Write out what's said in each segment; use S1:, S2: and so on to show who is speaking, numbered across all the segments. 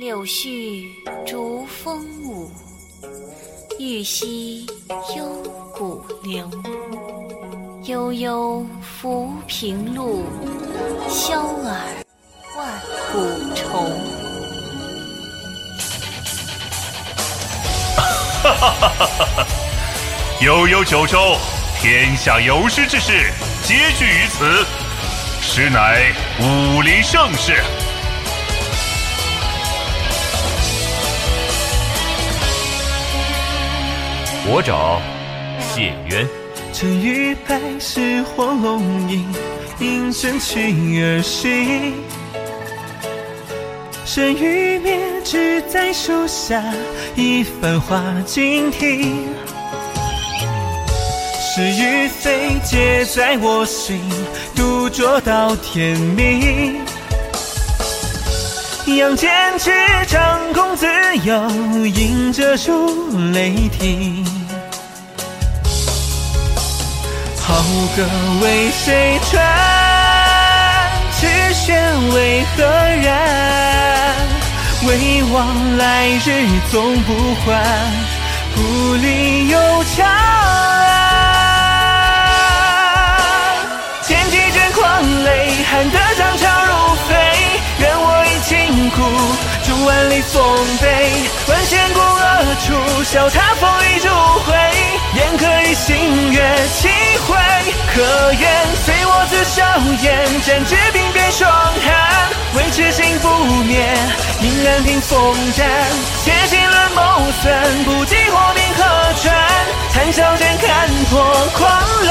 S1: 柳絮逐风舞，玉溪幽谷流。悠悠浮萍路，萧耳万古愁。
S2: 哈哈哈哈哈！悠悠九州，天下有诗之士皆聚于此，实乃武林盛世。
S3: 我找谢渊。
S4: 沉鱼白石火龙吟，饮鸩去而行。生与灭，只在树下，一番花惊啼。是与非，皆在我心，独酌到天明。杨坚持，张公自有，饮者如雷霆。好歌为谁传？痴弦为何燃？唯望来日总不还，故里有长安。千骑卷狂雷，撼得张潮如飞。愿我以金箍筑万里丰碑，万险故而出，笑他风雨逐回。宴客与星月齐会，可愿随我自笑颜，展翅并变霜寒，为痴心不灭，迎安平风战。且行论谋算，不计火并河川，谈笑间看破狂澜。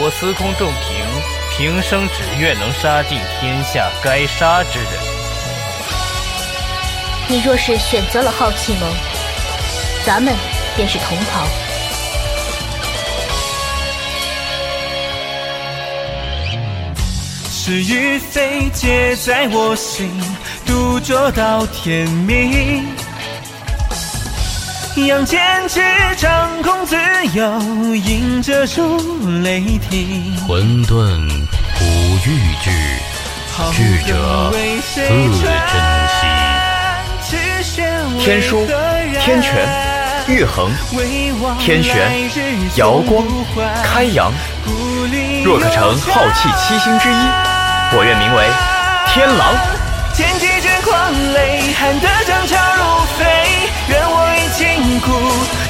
S3: 我司空仲平，平生只愿能杀尽天下该杀之人。
S5: 你若是选择了好气盟。咱们便是同袍。
S4: 是与非，皆在我心，独酌到天明。杨坚持，张公自有，饮者如雷霆。
S6: 混沌普欲聚，聚者自珍
S3: 惜。天书，天权。玉衡、天玄、瑶光、开阳，若可成浩气七星之一，我愿名为天狼。
S4: 天地卷狂雷，撼得张潮如飞。愿我以金箍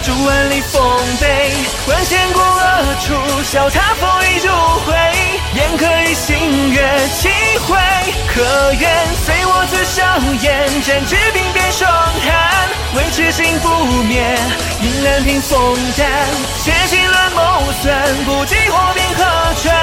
S4: 筑万里丰碑，万险故而出，笑他风雨逐回。宴客与星月齐辉，可愿随我自笑颜，展翅鬓边霜寒，为痴心不灭，迎安平风战。血浸乱谋算，不计火并河川，